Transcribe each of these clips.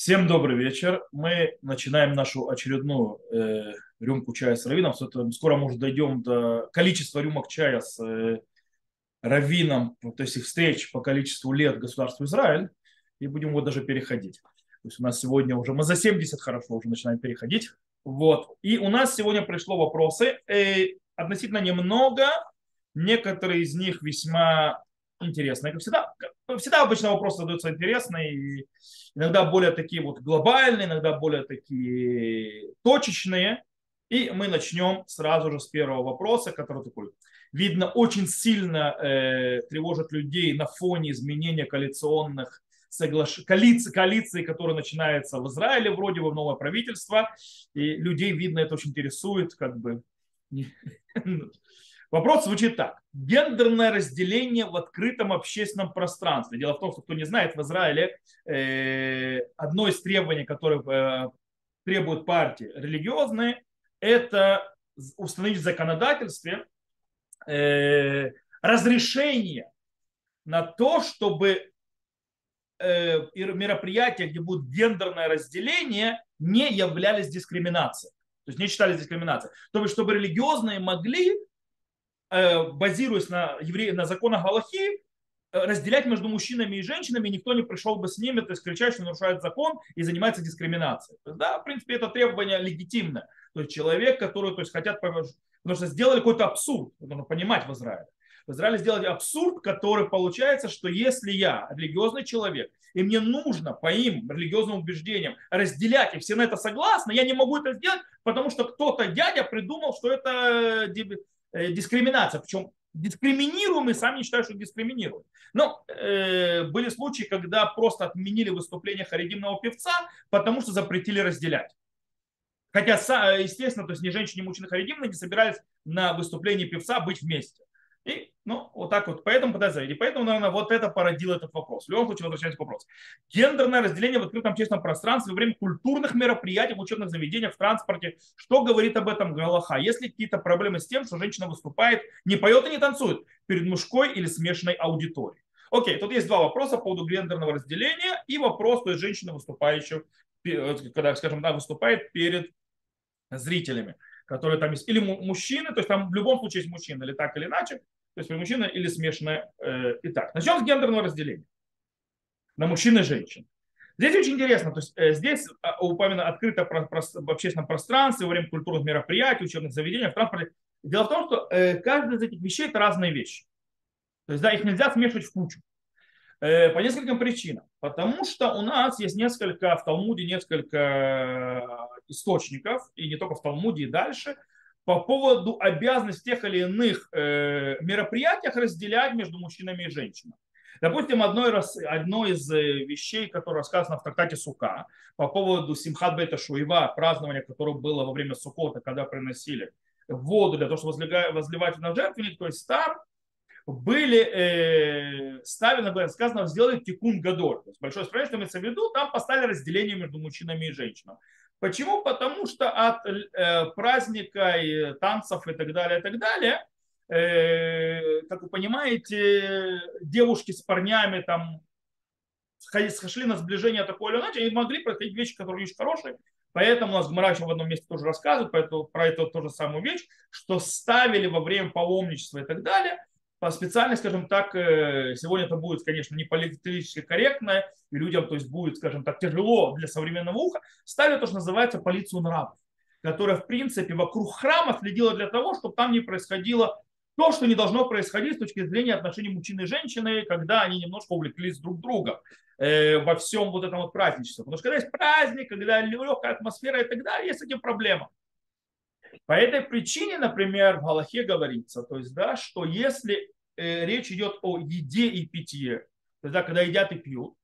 Всем добрый вечер. Мы начинаем нашу очередную э, рюмку чая с раввином. Скоро, может, дойдем до количества рюмок чая с э, раввином, то есть их встреч по количеству лет государства Израиль, и будем вот даже переходить. То есть у нас сегодня уже, мы за 70 хорошо уже начинаем переходить. Вот. И у нас сегодня пришло вопросы, э, относительно немного, некоторые из них весьма интересные, как всегда. Всегда обычно вопросы задаются интересные, и иногда более такие вот глобальные, иногда более такие точечные. И мы начнем сразу же с первого вопроса, который такой, видно, очень сильно э, тревожит людей на фоне изменения коалиционных соглаш... коалиции, коалиции, которая начинается в Израиле, вроде бы новое правительство, и людей, видно, это очень интересует, как бы Вопрос звучит так. Гендерное разделение в открытом общественном пространстве. Дело в том, что кто не знает, в Израиле э, одно из требований, которое э, требуют партии религиозные, это установить в законодательстве э, разрешение на то, чтобы э, мероприятия, где будет гендерное разделение, не являлись дискриминацией. То есть не считались дискриминацией. То есть, чтобы религиозные могли базируясь на, евре... на законах Галахи, э, разделять между мужчинами и женщинами, никто не пришел бы с ними, то есть кричать, что нарушает закон и занимается дискриминацией. Да, в принципе, это требование легитимное. То есть человек, который то есть, хотят, потому что сделали какой-то абсурд, нужно понимать в Израиле. В Израиле сделали абсурд, который получается, что если я религиозный человек, и мне нужно по им религиозным убеждениям разделять, и все на это согласны, я не могу это сделать, потому что кто-то дядя придумал, что это Э, дискриминация. Причем дискриминируемые сами не считают, что дискриминируют. Но э, были случаи, когда просто отменили выступление харидимного певца, потому что запретили разделять. Хотя, естественно, то есть ни женщины, ни мужчины харидимные не собирались на выступлении певца быть вместе. И, ну, вот так вот. Поэтому подозрение. И поэтому, наверное, вот это породило этот вопрос. В любом случае, возвращаемся к вопросу. Гендерное разделение в открытом общественном пространстве во время культурных мероприятий, в учебных заведениях, в транспорте. Что говорит об этом Галаха? Есть ли какие-то проблемы с тем, что женщина выступает, не поет и не танцует перед мужской или смешанной аудиторией? Окей, тут есть два вопроса по поводу гендерного разделения и вопрос, то есть женщина, выступающая, когда, скажем, да, выступает перед зрителями которые там есть, или мужчины, то есть там в любом случае есть мужчины, или так или иначе, то есть мужчина или смешанное. Э, итак, начнем с гендерного разделения на мужчин и женщин. Здесь очень интересно, то есть э, здесь а, упомянуто открыто про, про, в общественном пространстве, во время культурных мероприятий, учебных заведений, в транспорте. Дело в том, что э, каждая из этих вещей это разные вещи. То есть да, их нельзя смешивать в кучу. Э, по нескольким причинам. Потому что у нас есть несколько, в Талмуде несколько источников, и не только в Талмуде, и дальше, по поводу обязанностей тех или иных э, мероприятиях разделять между мужчинами и женщинами. Допустим, одно, одно из вещей, которое рассказано в трактате Сука, по поводу Симхат Бета Шуева, празднования, которое было во время Сукота, когда приносили воду для того, чтобы возливать на жертвенник, то есть там были э, ставлены, сказано, сделали тикун гадор. То есть большое исправление, что имеется в виду, там поставили разделение между мужчинами и женщинами. Почему? Потому что от э, праздника и танцев и так далее, и так далее, э, как вы понимаете, девушки с парнями там сошли на сближение такое или иначе, и могли происходить вещи, которые очень хорошие. Поэтому у нас Гмара в одном месте тоже рассказывает поэтому, про эту тоже самую вещь, что ставили во время паломничества и так далее – по специально, скажем так, э, сегодня это будет, конечно, не политически корректно, и людям, то есть, будет, скажем так, тяжело для современного уха, ставили то, что называется полицию нравов, которая, в принципе, вокруг храма следила для того, чтобы там не происходило то, что не должно происходить с точки зрения отношений мужчины и женщины, когда они немножко увлеклись друг другом э, во всем вот этом вот праздничестве. Потому что когда есть праздник, когда легкая атмосфера и так далее, есть с этим проблема. По этой причине, например, в Галахе говорится, то есть, да, что если э, речь идет о еде и питье, то есть, да, когда едят и пьют,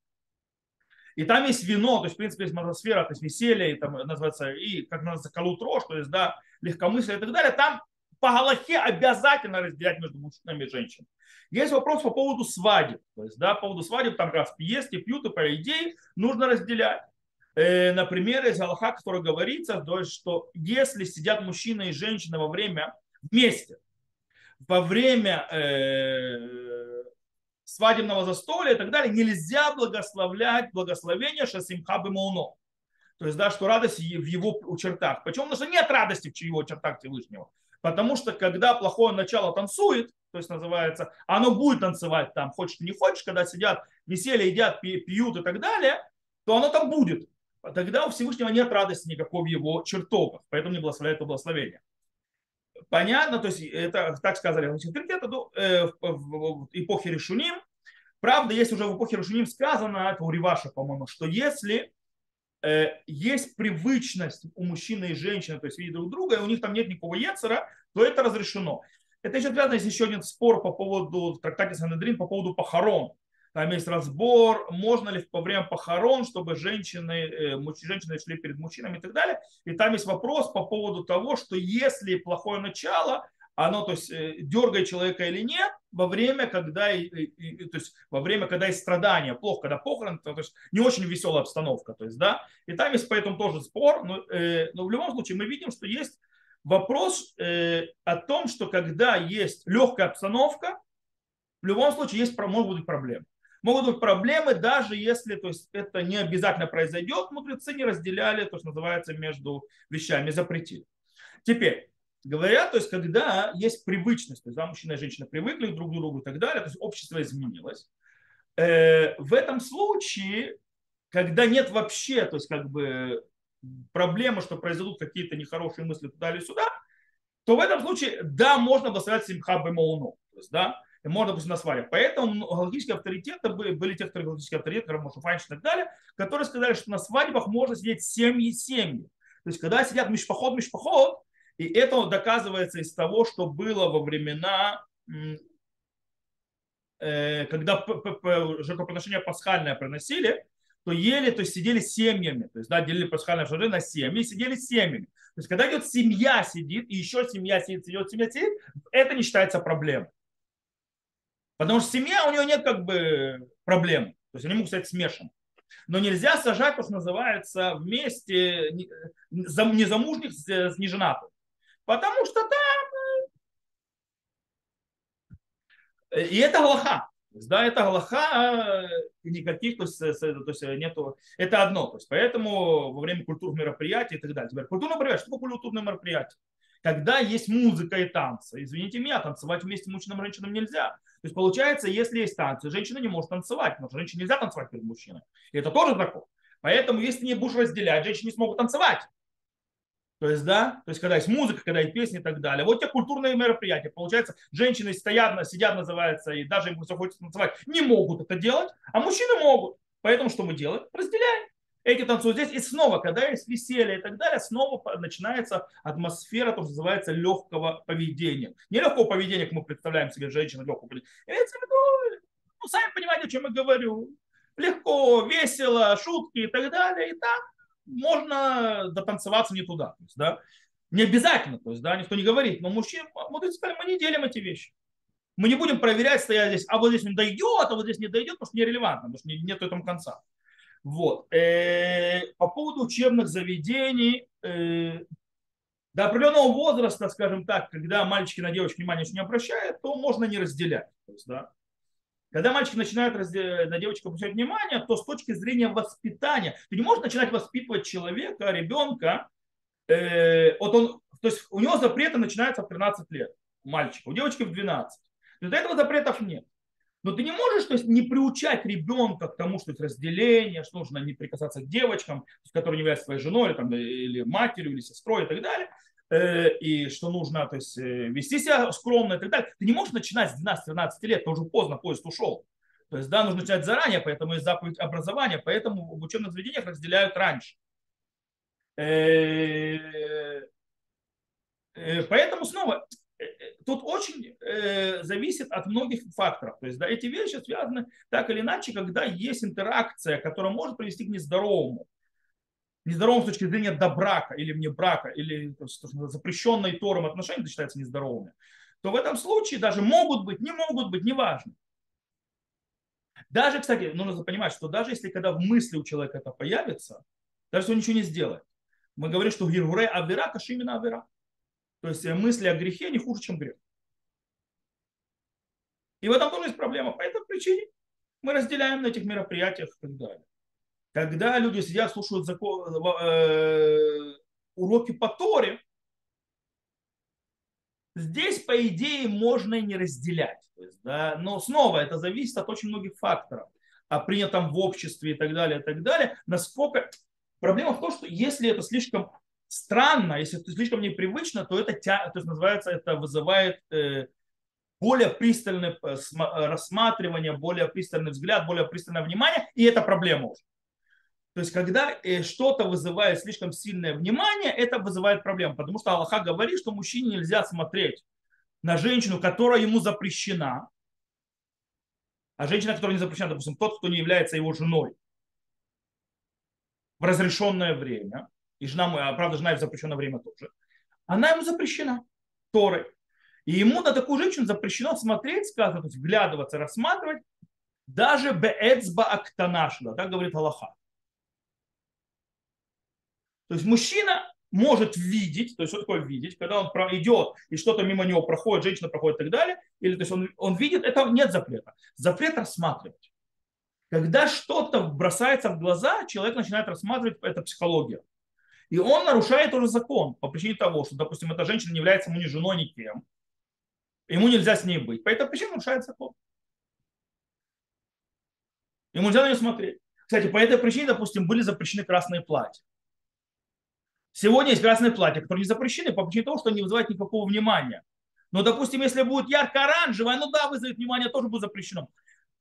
и там есть вино, то есть, в принципе, есть атмосфера, то есть веселье, и, там называется, и, как называется, калутрош, то есть, да, легкомыслие и так далее, там по Галахе обязательно разделять между мужчинами и женщинами. Есть вопрос по поводу свадеб. То есть, да, по поводу свадеб, там раз есть и пьют, и по идее нужно разделять. Э, например, из Аллаха, который говорится, что если сидят мужчина и женщина во время вместе, во время э, свадебного застолья и так далее, нельзя благословлять благословение Шасимхабы Мауно. То есть, да, что радость в его чертах. Почему? Потому что нет радости в его чертах Всевышнего. Потому что когда плохое начало танцует, то есть называется, оно будет танцевать там, хочешь не хочешь, когда сидят, веселье едят, пьют и так далее, то оно там будет. Тогда у Всевышнего нет радости никакой в его чертогах, поэтому не благословляет это благословение. Понятно, то есть это так сказали авторитеты э, в эпохе Решуним. Правда, есть уже в эпохе Решуним сказано, это у Риваша, по-моему, что если э, есть привычность у мужчины и женщины, то есть видеть друг друга, и у них там нет никакого яцера, то это разрешено. Это еще связано, есть еще один спор по поводу в трактате Санедрин по поводу похорон. Там есть разбор, можно ли во время похорон, чтобы женщины, э, женщины шли перед мужчинами и так далее. И там есть вопрос по поводу того, что если плохое начало, оно то есть, э, дергает человека или нет, во время, когда, то есть, во время, когда есть страдания, плохо, когда похорон, то, то есть не очень веселая обстановка. То есть, да? И там есть поэтому тоже спор, но, э, но в любом случае мы видим, что есть вопрос э, о том, что когда есть легкая обстановка, в любом случае есть, могут быть проблемы могут быть проблемы, даже если то есть, это не обязательно произойдет, мудрецы не разделяли то, что называется, между вещами, запретили. Теперь, говорят, то есть, когда есть привычность, то есть, да, мужчина и женщина привыкли друг к другу и так далее, то есть общество изменилось, э, в этом случае, когда нет вообще, то есть, как бы проблемы, что произойдут какие-то нехорошие мысли туда или сюда, то в этом случае, да, можно благословлять Симха Бемауну. То есть, да, можно, допустим, на свадьбе. Поэтому галактические авторитеты были, были те, которые галактические авторитеты, как Мошуфанч и так далее, которые сказали, что на свадьбах можно сидеть семьи семьи. То есть, когда сидят мишпоход, мишпоход, и это доказывается из того, что было во времена, э, когда жертвоприношение пасхальное приносили, то ели, то есть сидели семьями, то есть да, делили пасхальное жертвы на семьи, сидели семьями. То есть когда идет семья сидит, и еще семья сидит, идет семья сидит, это не считается проблемой. Потому что семья, у нее нет как бы проблем. То есть они могут стать смешаны. Но нельзя сажать, то, называется, вместе незамужних с неженатым. Потому что там... Э, и это Галаха. Да, это Галаха, никаких, то есть, то есть нету, это одно. То есть, поэтому во время культурных мероприятий и так далее. Теперь, культурное мероприятие, что такое культурное мероприятие? Когда есть музыка и танцы, извините меня, танцевать вместе мужчинам и женщинам нельзя. То есть получается, если есть танцы, женщина не может танцевать, потому что женщине нельзя танцевать перед мужчиной. И это тоже закон. Поэтому, если не будешь разделять, женщины не смогут танцевать. То есть, да, то есть, когда есть музыка, когда есть песни и так далее. Вот те культурные мероприятия. Получается, женщины стоят, сидят, называется, и даже им хочется танцевать, не могут это делать, а мужчины могут. Поэтому что мы делаем? Разделяем эти танцуют здесь. И снова, когда есть веселье и так далее, снова начинается атмосфера, то, что называется, легкого поведения. Не легкого поведения, как мы представляем себе женщину, легкого поведения. Имеется в виду, ну, сами понимаете, о чем я говорю. Легко, весело, шутки и так далее. И так можно дотанцеваться не туда. То есть, да? Не обязательно, то есть, да, никто не говорит. Но мужчины, мудрецы сказали, мы не делим эти вещи. Мы не будем проверять, стоять здесь, а вот здесь не дойдет, а вот здесь не дойдет, потому что нерелевантно, потому что нет этому конца. Вот. Э, по поводу учебных заведений, э, до определенного возраста, скажем так, когда мальчики на девочек внимания не обращают, то можно не разделять. То есть, да, когда мальчики начинают на девочек обращать внимание, то с точки зрения воспитания, ты не можешь начинать воспитывать человека, ребенка, э, вот он, то есть у него запреты начинаются в 13 лет, мальчика, у девочки в 12. До этого запретов нет. Но ты не можешь то есть, не приучать ребенка к тому, что это разделение, что нужно не прикасаться к девочкам, которые не являются твоей женой, или, там, или матерью, или сестрой и так далее, э, и что нужно то есть, э, вести себя скромно и так далее. Ты не можешь начинать с 12-13 лет, это уже поздно, поезд ушел. То есть, да, нужно начинать заранее, поэтому есть заповедь образования, поэтому в учебных заведениях разделяют раньше. Э, поэтому снова тут очень э, зависит от многих факторов. То есть да, эти вещи связаны так или иначе, когда есть интеракция, которая может привести к нездоровому. Нездоровому с точки зрения до брака или вне брака, или то есть, запрещенные Тором отношения это считается нездоровыми. То в этом случае даже могут быть, не могут быть, неважно. Даже, кстати, нужно понимать, что даже если когда в мысли у человека это появится, даже если он ничего не сделает, мы говорим, что гиргуре авера, кашимина авера. То есть мысли о грехе не хуже, чем грех. И в этом тоже есть проблема. Поэтому причине мы разделяем на этих мероприятиях и так далее. Когда люди сидят, слушают закон, э, уроки по Торе, здесь, по идее, можно и не разделять. То есть, да, но снова это зависит от очень многих факторов. О принятом в обществе и так далее, и так далее. Насколько... Проблема в том, что если это слишком странно, если это слишком непривычно, то это, то есть, называется, это вызывает э, более пристальное э, рассматривание, более пристальный взгляд, более пристальное внимание, и это проблема уже. То есть, когда э, что-то вызывает слишком сильное внимание, это вызывает проблему. Потому что Аллаха говорит, что мужчине нельзя смотреть на женщину, которая ему запрещена, а женщина, которая не запрещена, допустим, тот, кто не является его женой в разрешенное время, и жена, правда, жена в запрещенное время тоже, она ему запрещена Торой. И ему на такую женщину запрещено смотреть, сказано, то есть вглядываться, рассматривать, даже беэцба актанашла, так говорит Аллаха. То есть мужчина может видеть, то есть что такое видеть, когда он идет и что-то мимо него проходит, женщина проходит и так далее, или то есть он, он видит, это нет запрета. Запрет рассматривать. Когда что-то бросается в глаза, человек начинает рассматривать, это психология. И он нарушает уже закон по причине того, что, допустим, эта женщина не является ему ни женой, ни кем. Ему нельзя с ней быть. По этой причине нарушает закон. Ему нельзя на нее смотреть. Кстати, по этой причине, допустим, были запрещены красные платья. Сегодня есть красные платья, которые не запрещены по причине того, что они не вызывают никакого внимания. Но, допустим, если будет ярко-оранжевое, ну да, вызовет внимание, тоже будет запрещено.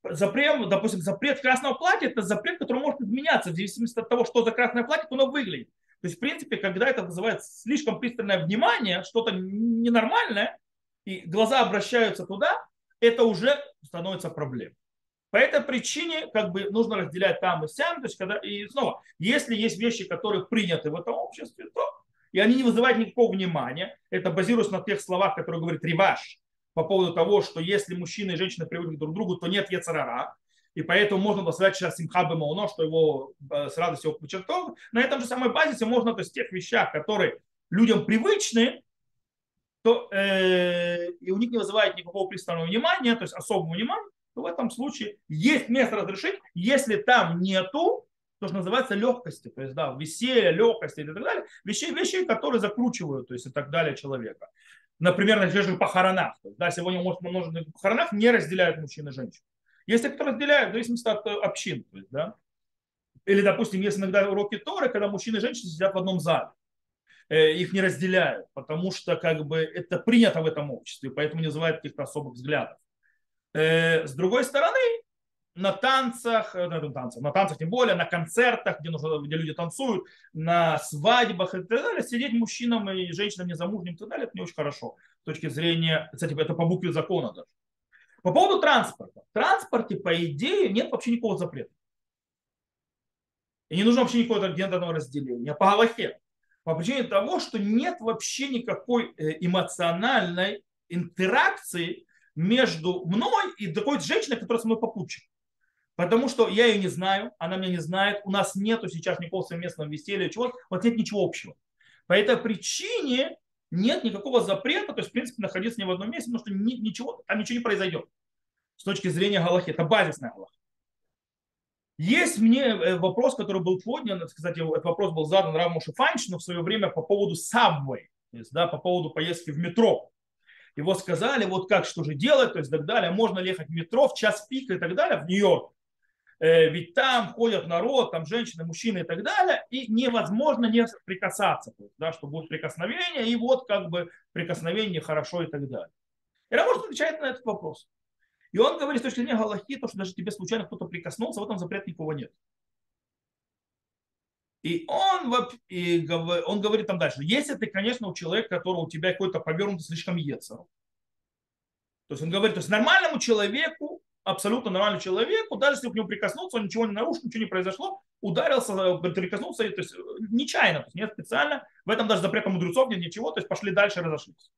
Запрет, допустим, запрет красного платья – это запрет, который может изменяться в зависимости от того, что за красное платье, как оно выглядит. То есть, в принципе, когда это вызывает слишком пристальное внимание, что-то ненормальное, и глаза обращаются туда, это уже становится проблемой. По этой причине как бы нужно разделять там и сям. То есть, когда, и снова, если есть вещи, которые приняты в этом обществе, то и они не вызывают никакого внимания. Это базируясь на тех словах, которые говорит Риваш по поводу того, что если мужчина и женщина привыкли друг к другу, то нет яцерара. И поэтому можно сказать сейчас Симхабе Мауно, что его э, с радостью подчеркнул. На этом же самой базисе можно, то есть в тех вещах, которые людям привычны, то э, и у них не вызывает никакого пристального внимания, то есть особого внимания, то в этом случае есть место разрешить, если там нету, то, что называется легкости, то есть, да, веселье, легкости и так далее, вещей, вещей, которые закручивают, то есть, и так далее человека. Например, на тех же похоронах. То есть, да, сегодня, может, на похоронах не разделяют мужчин и женщин. Те, кто разделяют, в зависимости от э, общин. То есть, да. Или, допустим, есть иногда уроки Торы, когда мужчины и женщины сидят в одном зале. Э, их не разделяют, потому что как бы это принято в этом обществе, поэтому не вызывает каких-то особых взглядов. Э, с другой стороны, на танцах, на, танцах, на танцах тем более, на концертах, где, нужно, где люди танцуют, на свадьбах и так далее, сидеть мужчинам и женщинам незамужним и так далее, это не очень хорошо. С точки зрения, кстати, это по букве закона даже. По поводу транспорта. В транспорте, по идее, нет вообще никакого запрета. И не нужно вообще никакого гендерного разделения. По Галахе. По причине того, что нет вообще никакой э, эмоциональной интеракции между мной и такой женщиной, которая со мной попутчик. Потому что я ее не знаю, она меня не знает, у нас нету сейчас никакого совместного веселья, чего вот нет ничего общего. По этой причине нет никакого запрета, то есть, в принципе, находиться не в одном месте, потому что ничего, там ничего не произойдет. С точки зрения Галахи, это базисная Галаха. Есть мне э, вопрос, который был поднят, кстати, этот вопрос был задан Рамушу Файншину в свое время по поводу Subway, то есть, да, по поводу поездки в метро его сказали, вот как, что же делать, то есть так далее, можно ли ехать в метро в час пик и так далее в Нью-Йорк. Э, ведь там ходят народ, там женщины, мужчины и так далее, и невозможно не прикасаться, да, что будет прикосновение, и вот как бы прикосновение хорошо и так далее. И Рамош отвечает на этот вопрос. И он говорит, с точки зрения Галахи, то, что даже тебе случайно кто-то прикоснулся, в этом запрета никого нет. И он, и он говорит там дальше, если ты, конечно, у человека, который у тебя какой-то повернутый слишком ецер, то есть он говорит, то есть нормальному человеку, абсолютно нормальному человеку, даже если к нему прикоснулся, он ничего не нарушил, ничего не произошло, ударился, прикоснулся, то есть нечаянно, то есть не специально, в этом даже запрета мудрецов нет ничего, то есть пошли дальше, разошлись.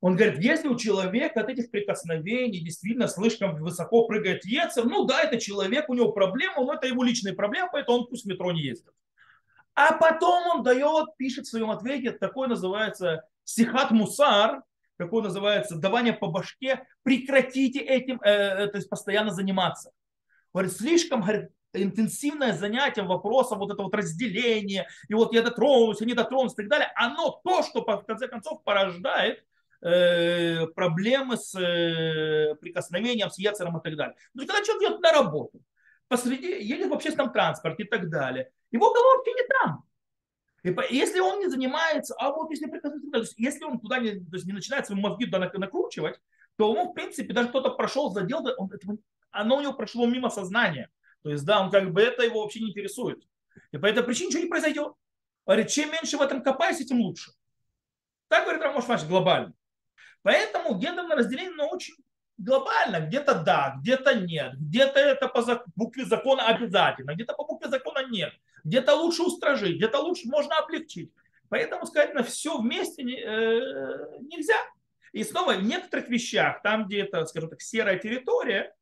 Он говорит, если у человека от этих прикосновений действительно слишком высоко прыгает яйцер, ну да, это человек, у него проблема, но это его личные проблемы, поэтому он пусть в метро не ездит. А потом он дает, пишет в своем ответе, такой называется сихат мусар, какое называется, давание по башке, прекратите этим, э, э, то есть постоянно заниматься. Говорит, слишком говорит, интенсивное занятие вопросом вот это вот разделение, и вот я дотронусь, я не дотронусь и так далее, оно то, что в конце концов порождает э, проблемы с э, прикосновением, с яцером и так далее. Но ну, когда человек идет на работу, посреди, едет в общественном транспорте и так далее, его головки не там. И если он не занимается, а вот если то если он туда не, то есть не начинает свои мозги туда накручивать, то ему, в принципе, даже кто-то прошел, задел, он, оно у него прошло мимо сознания. То есть, да, он как бы это его вообще не интересует. И по этой причине ничего не произойдет. Говорит, чем меньше в этом копайся, тем лучше. Так говорит Рамош Маш, глобально. Поэтому гендерное разделение, оно очень глобально. Где-то да, где-то нет. Где-то это по букве закона обязательно, где-то по букве закона нет. Где-то лучше устражить, где-то лучше можно облегчить. Поэтому сказать на все вместе э, нельзя. И снова в некоторых вещах, там, где это, скажем так, серая территория,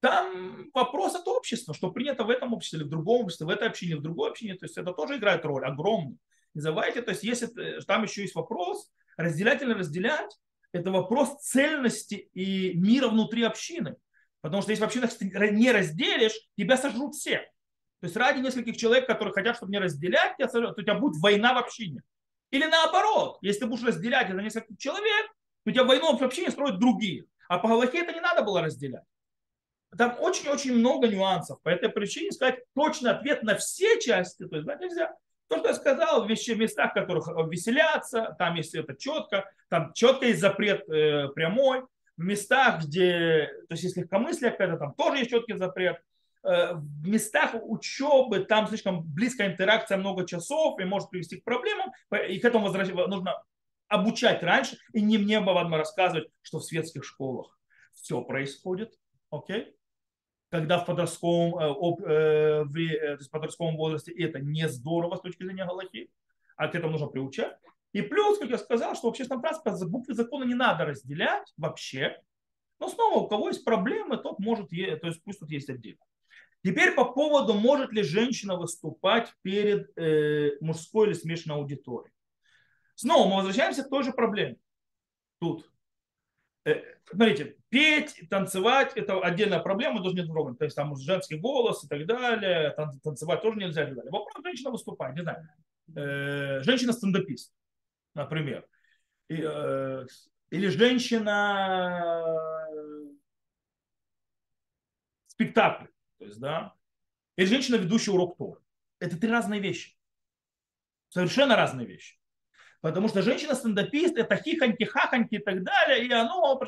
там вопрос от общества, что принято в этом обществе или в другом обществе, в этой общине, в другой общине. То есть это тоже играет роль огромную. Не забывайте, то есть если там еще есть вопрос, разделять или разделять, это вопрос цельности и мира внутри общины. Потому что если в общинах не разделишь, тебя сожрут все. То есть ради нескольких человек, которые хотят, чтобы не разделять, то у тебя будет война в общине. Или наоборот, если ты будешь разделять это нескольких человек, то у тебя войну в общине строят другие. А по Галахе это не надо было разделять. Там очень-очень много нюансов. По этой причине сказать точный ответ на все части, то есть да, нельзя. То, что я сказал, в местах, в которых веселятся, там, если это четко, там четко есть запрет э, прямой. В местах, где, то есть если легкомыслие какая-то, там тоже есть четкий запрет. Э, в местах учебы, там слишком близкая интеракция много часов и может привести к проблемам, и к этому нужно обучать раньше, и не мне вам рассказывать, что в светских школах все происходит, окей? Okay? когда в подростковом, э, э, в подростковом возрасте это не здорово с точки зрения Галахи, а к этому нужно приучать. И плюс, как я сказал, что в общественном транспорте буквы закона не надо разделять вообще. Но снова, у кого есть проблемы, тот может, то есть пусть тут есть отдельно. Теперь по поводу, может ли женщина выступать перед э, мужской или смешанной аудиторией. Снова мы возвращаемся к той же проблеме. Тут Э, смотрите, петь, танцевать – это отдельная проблема, тоже не трогать. То есть там женский голос и так далее, танцевать тоже нельзя и так далее. Вопрос, женщина выступает, не знаю. Э, женщина-стендапист, например. Э, или женщина спектакль, то есть, да, или женщина, ведущая урок Торы. Это три разные вещи. Совершенно разные вещи. Потому что женщина-стендапист это хихоньки, хахоньки и так далее, и оно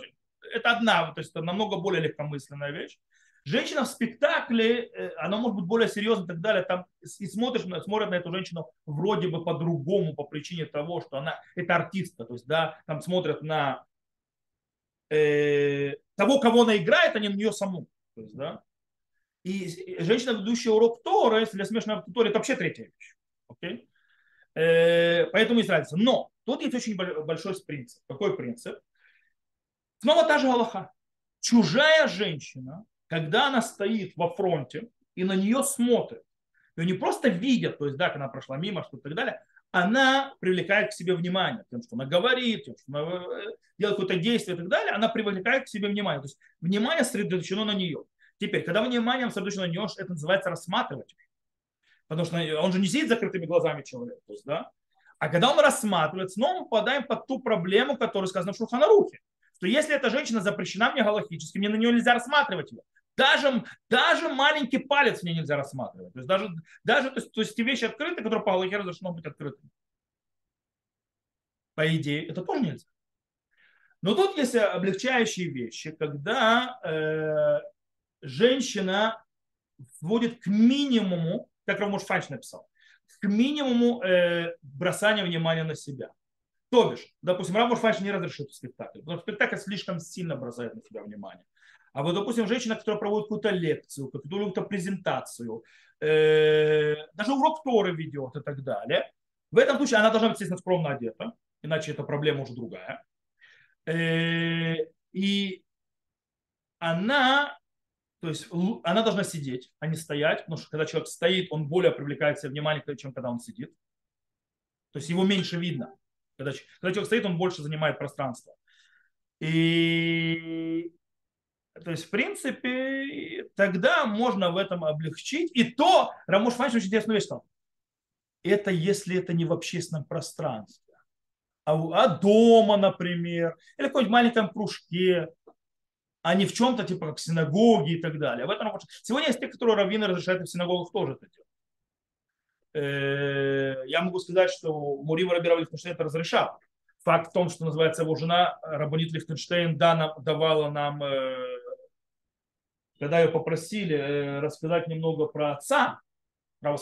это одна, то есть это намного более легкомысленная вещь. Женщина в спектакле, э, она может быть более серьезной и так далее. Там и смотришь, смотрят на эту женщину вроде бы по-другому, по причине того, что она это артистка. То есть, да, там смотрят на э, того, кого она играет, а не на нее саму. То есть, да. И женщина, ведущая урок Тора, если для смешанной аудитории, это вообще третья вещь. Okay? Э, поэтому есть разница. Но тут есть очень большой принцип. Какой принцип? Снова та же Аллаха. Чужая женщина, когда она стоит во фронте и на нее смотрят, ее не просто видят, то есть, да, она прошла мимо, что и так далее, она привлекает к себе внимание, тем, что она говорит, тем, что она э, делает какое-то действие и так далее, она привлекает к себе внимание. То есть внимание сосредоточено на нее. Теперь, когда внимание сосредоточено на нее, это называется рассматривать. Потому что он же не сидит закрытыми глазами человек. То есть, да? А когда он рассматривает, снова мы попадаем под ту проблему, которая сказана в Шуханарухе. Что если эта женщина запрещена мне галактически, мне на нее нельзя рассматривать ее. Даже, даже маленький палец мне нельзя рассматривать. То есть даже, даже то есть, то есть те вещи открыты, которые по Галахе разрешено быть открытыми. По идее, это тоже нельзя. Но тут есть облегчающие вещи, когда э, женщина вводит к минимуму как Рамуш Фанч написал, к минимуму э, бросания внимания на себя. То бишь, допустим, Рамуш Фанч не разрешит спектакль, потому что спектакль слишком сильно бросает на себя внимание. А вот, допустим, женщина, которая проводит какую-то лекцию, какую-то презентацию, э, даже урок Торы ведет и так далее, в этом случае она должна быть, естественно, скромно одета, иначе эта проблема уже другая. Э, и она то есть она должна сидеть, а не стоять, потому что когда человек стоит, он более привлекает себе внимание, чем когда он сидит. То есть его меньше видно. Когда, когда человек стоит, он больше занимает пространство. И то есть, в принципе, тогда можно в этом облегчить. И то, Рамуш Фанч очень интересную вещь сказал. Это если это не в общественном пространстве, а, а дома, например, или в каком-нибудь маленьком кружке, а не в чем-то типа как синагоги и так далее. В этом Сегодня есть те, которые раввины разрешают в синагогах тоже это делать. Э, я могу сказать, что Мурива Рабира Лихтенштейн это разрешал. Факт в том, что называется его жена Рабонит Лихтенштейн давала нам э, когда ее попросили э, рассказать немного про отца, про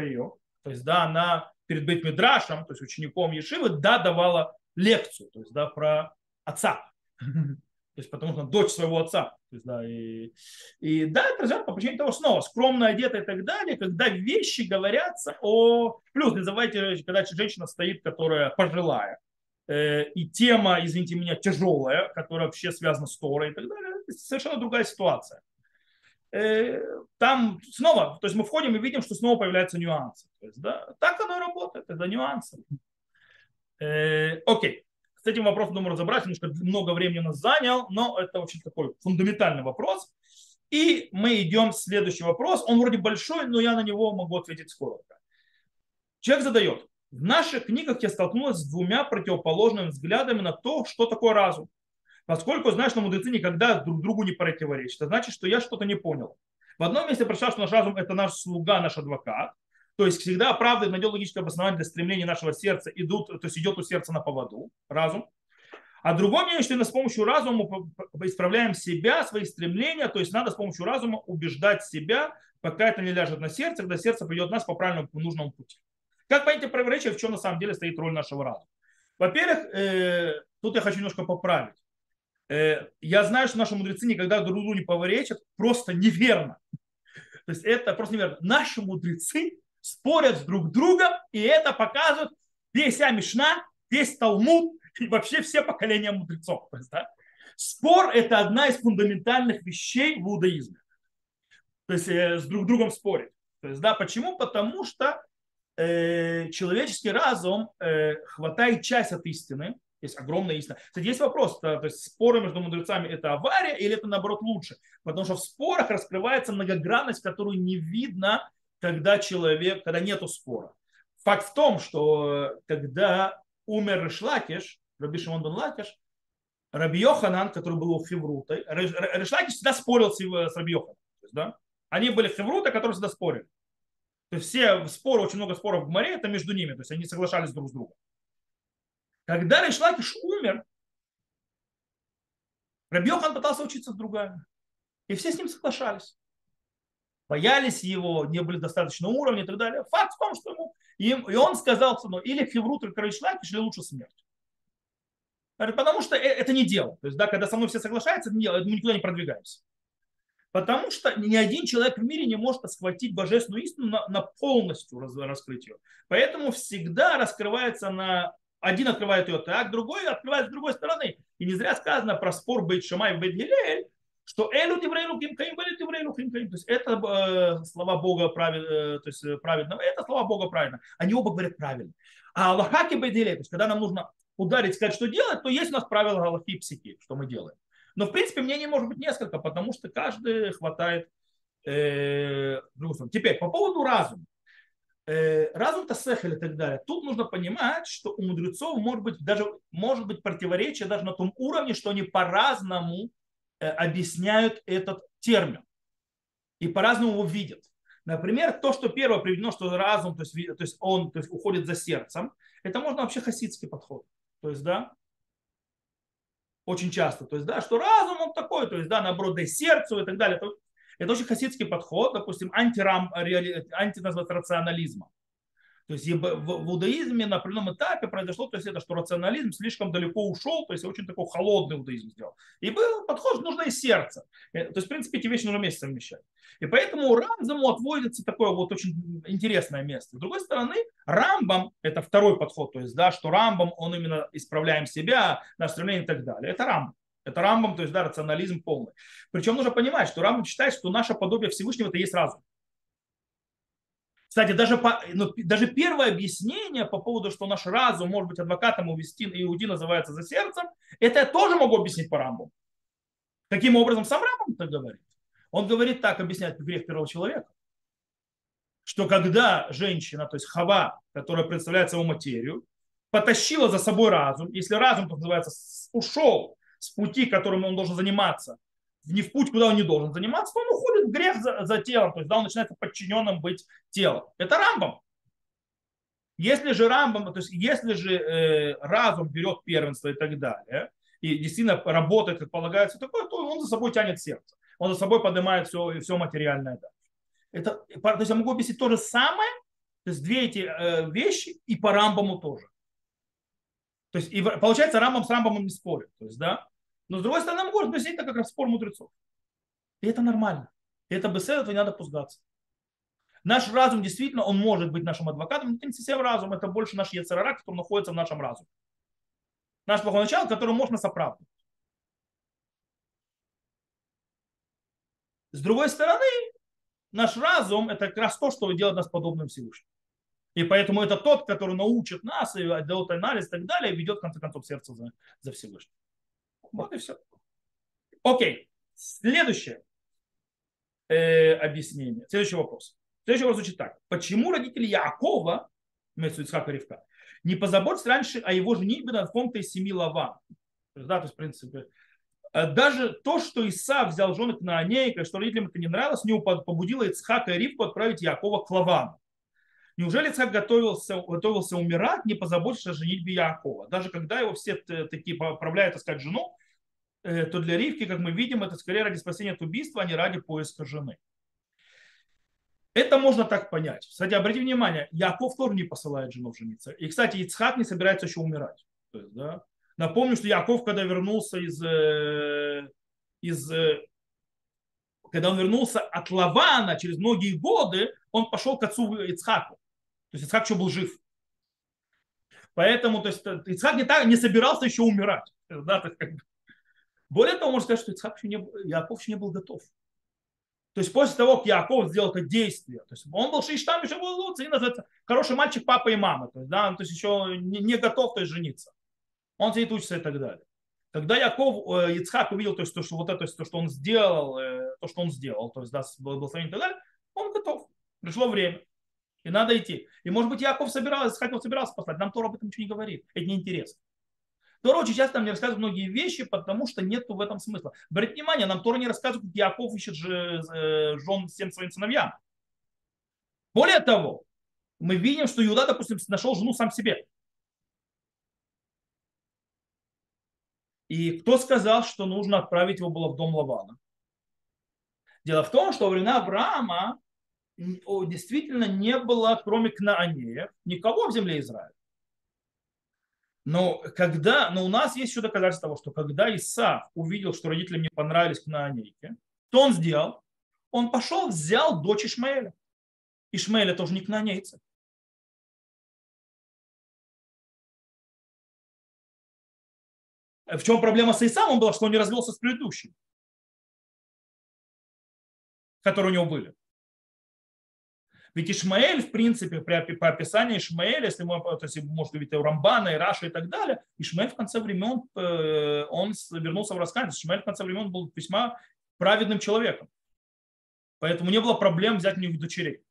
ее, то есть, да, она перед Бейт Мидрашем, то есть учеником Ешивы, да, давала лекцию, то есть, да, про отца. То есть, потому что она дочь своего отца. То есть, да, и, и да, это развернуто по причине того, снова скромно одета и так далее, когда вещи говорятся о... Плюс, не забывайте, когда женщина стоит, которая пожилая, э, и тема, извините меня, тяжелая, которая вообще связана с Торой и так далее, это совершенно другая ситуация. Э, там снова, то есть мы входим и видим, что снова появляются нюансы. То есть, да, так оно и работает, это нюансы. Э, окей. С этим вопросом, думаю, разобрать, немножко много времени у нас занял, но это очень такой фундаментальный вопрос. И мы идем в следующий вопрос. Он вроде большой, но я на него могу ответить коротко. Человек задает. В наших книгах я столкнулась с двумя противоположными взглядами на то, что такое разум. Поскольку знаешь, что мудрецы никогда друг другу не противоречат, это значит, что я что-то не понял. В одном месте прочитал, что наш разум – это наш слуга, наш адвокат. То есть всегда правда найдет логическое обоснование для стремления нашего сердца, идут, то есть идет у сердца на поводу, разум. А другое мнение, что с помощью разума исправляем себя, свои стремления, то есть надо с помощью разума убеждать себя, пока это не ляжет на сердце, когда сердце придет нас по правильному, по нужному пути. Как понять противоречие, в чем на самом деле стоит роль нашего разума? Во-первых, э, тут я хочу немножко поправить. Э, я знаю, что наши мудрецы никогда друг другу не поворечат, просто неверно. То есть это просто неверно. Наши мудрецы спорят с друг другом, и это показывает весь Мишна, весь Талмуд и вообще все поколения мудрецов. Есть, да? Спор – это одна из фундаментальных вещей в иудаизме. То есть э, с друг другом спорить. То есть, да, почему? Потому что э, человеческий разум э, хватает часть от истины, есть огромная истина. Кстати, есть вопрос, то, то есть споры между мудрецами это авария или это наоборот лучше? Потому что в спорах раскрывается многогранность, которую не видно, когда человек, когда нету спора. Факт в том, что когда умер Решлакиш, Раби Шимон бен Лакиш, Раби Йоханан, который был у Хеврута, Решлакиш всегда спорил с, с Раби Йоханом. да? Они были Хеврута, которые всегда спорили. То есть все споры, очень много споров в море, это между ними. То есть они соглашались друг с другом. Когда Решлакиш умер, Рабьехан пытался учиться с другими. И все с ним соглашались. Боялись его, не были достаточно уровня и так далее. Факт в том, что ему... И он сказал, ну, или Хеврут, или Решлакиш, или лучше смерть. Потому что э, это не дело. То есть, да, когда со мной все соглашаются, это не дело, мы никуда не продвигаемся. Потому что ни один человек в мире не может схватить божественную истину на, на полностью раскрыть ее. Поэтому всегда раскрывается на один открывает ее так, другой открывает с другой стороны. И не зря сказано про спор Бейт Шамай и Бейт Гилель, что элю тиврейлу ким каим, элю тиврейлу ким каим. То есть это э, слова Бога правед, э, то есть э, праведного, это слова Бога правильно. Они оба говорят правильно. А Аллахаки Бейт Гилель, то есть когда нам нужно ударить, сказать, что делать, то есть у нас правила Аллахи и что мы делаем. Но в принципе мнений может быть несколько, потому что каждый хватает э, Теперь по поводу разума. Э, разум-то сехель и так далее. Тут нужно понимать, что у мудрецов может быть даже может быть противоречие даже на том уровне, что они по-разному объясняют этот термин и по-разному его видят. Например, то, что первое приведено, что разум, то есть, то есть он то есть уходит за сердцем, это можно вообще хасидский подход. То есть, да, очень часто. То есть, да, что разум он такой, то есть, да, наоборот, дай сердцу и так далее. Это очень хасидский подход, допустим, антирам, анти рационализма. То есть в, иудаизме на определенном этапе произошло, то есть это, что рационализм слишком далеко ушел, то есть очень такой холодный иудаизм сделал. И был подход, нужно и сердце. Э, то есть, в принципе, эти вещи нужно вместе совмещать. И поэтому Рамзаму отводится такое вот очень интересное место. С другой стороны, Рамбам, это второй подход, то есть, да, что Рамбам, он именно исправляем себя, наше стремление и так далее. Это Рамбам. Это Рамбам, то есть да, рационализм полный. Причем нужно понимать, что Рамбам считает, что наше подобие Всевышнего это есть разум. Кстати, даже, по, ну, даже первое объяснение по поводу, что наш разум может быть адвокатом увести, иуди называется за сердцем, это я тоже могу объяснить по Рамбу. Каким образом сам Рамбам это говорит? Он говорит так, объясняет грех первого человека, что когда женщина, то есть Хава, которая представляет собой материю, потащила за собой разум, если разум, так называется, ушел с пути, которым он должен заниматься, не в путь, куда он не должен заниматься, то он уходит в грех за, за телом, то есть да, он начинает подчиненным быть телом. Это Рамбам. Если же Рамбам, то есть если же э, разум берет первенство и так далее, и действительно работает, как полагается, такое, то он за собой тянет сердце. Он за собой поднимает все, все материальное дальше. Это, то есть я могу объяснить то же самое, то есть две эти э, вещи и по Рамбаму тоже. То есть и получается Рамбам с Рамбамом не спорит. То есть, да? Но с другой стороны, мы можем объяснить это как раз спор мудрецов. И это нормально. И это без этого не надо пускаться. Наш разум действительно, он может быть нашим адвокатом, но это не совсем разум, это больше наш яцерара, который находится в нашем разуме. Наш плохой начало, который может нас. С другой стороны, наш разум – это как раз то, что делает нас подобным Всевышнему. И поэтому это тот, который научит нас и делает анализ и так далее, и ведет, в конце концов, сердце за, за Всевышним. Вот и все. Окей. Следующее э, объяснение. Следующий вопрос. Следующий вопрос звучит так. Почему родители Якова, имеется Ицхака Ривка, не позаботились раньше о его женитьбе на каком-то из семи лаван? Да, то есть, в принципе, э, даже то, что Иса взял жены к Наанейка, что родителям это не нравилось, не побудило Ицхака и Ривку отправить Якова к Лавану. Неужели Ицхак готовился, готовился умирать, не позаботившись о женитьбе Якова? Даже когда его все такие поправляют искать жену, то для Ривки, как мы видим, это скорее ради спасения от убийства, а не ради поиска жены. Это можно так понять. Кстати, обратите внимание, Яков тоже не посылает жену жениться. И, кстати, Ицхак не собирается еще умирать. То есть, да, напомню, что Яков, когда вернулся из, э, из э, когда он вернулся от Лавана через многие годы, он пошел к отцу Ицхаку. То есть Ицхак еще был жив. Поэтому то есть, Ицхак не, так, не собирался еще умирать. Да, так, как... Более того, можно сказать, что Ицхак еще не, Яков еще не был готов. То есть после того, как Яков сделал это действие, то есть он был шиштам, еще был лучше, и называется хороший мальчик папа и мама, то есть, да, то есть еще не, не готов то есть, жениться. Он сидит учится и так далее. Когда Яков, э, Ицхак увидел, то есть, то, что вот это, то, есть, то, что он сделал, э, то, что он сделал, то есть, да, благословение и так далее, он готов. Пришло время. И надо идти. И может быть Яков собирался, хотел собирался послать. Нам Тора об этом ничего не говорит. Это неинтересно. Тора очень часто нам не рассказывает многие вещи, потому что нет в этом смысла. Обратите внимание, нам Тора не рассказывает, как Яков ищет э, жен всем своим сыновьям. Более того, мы видим, что Иуда, допустим, нашел жену сам себе. И кто сказал, что нужно отправить его было в дом Лавана? Дело в том, что во времена Авраама действительно не было, кроме Кнаанеев, никого в земле Израиля. Но, когда, но у нас есть еще доказательство того, что когда Исаак увидел, что родителям не понравились Кнаанейки, что он сделал? Он пошел, взял дочь Ишмаэля. Ишмаэль тоже не кнаанейцы. В чем проблема с Исамом была, что он не развелся с предыдущим, которые у него были. Ведь Ишмаэль, в принципе, по описанию Ишмаэля, если мы, то есть, может говорить о Рамбана, и Раша и так далее, Ишмаэль в конце времен, э, он вернулся в раскаяние. Ишмаэль в конце времен был весьма праведным человеком. Поэтому не было проблем взять у них дочерей.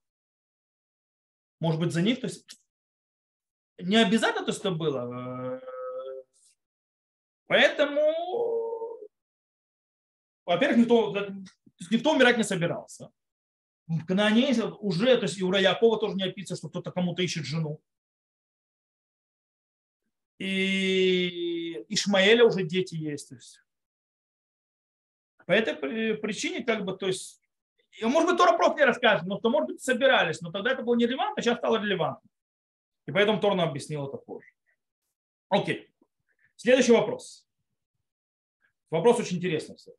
Может быть, за них, то есть не обязательно то, что было. Э, поэтому, во-первых, никто, никто умирать не собирался. В Канане уже, то есть и у Якова тоже не описано, что кто-то кому-то ищет жену. И Ишмаэля уже дети есть. То есть. По этой причине, как бы, то есть, может быть, Тора просто не расскажет, но то, может быть, собирались, но тогда это было не релевантно, а сейчас стало релевантно. И поэтому Тор нам объяснил это позже. Окей. Следующий вопрос. Вопрос очень интересный. Кстати.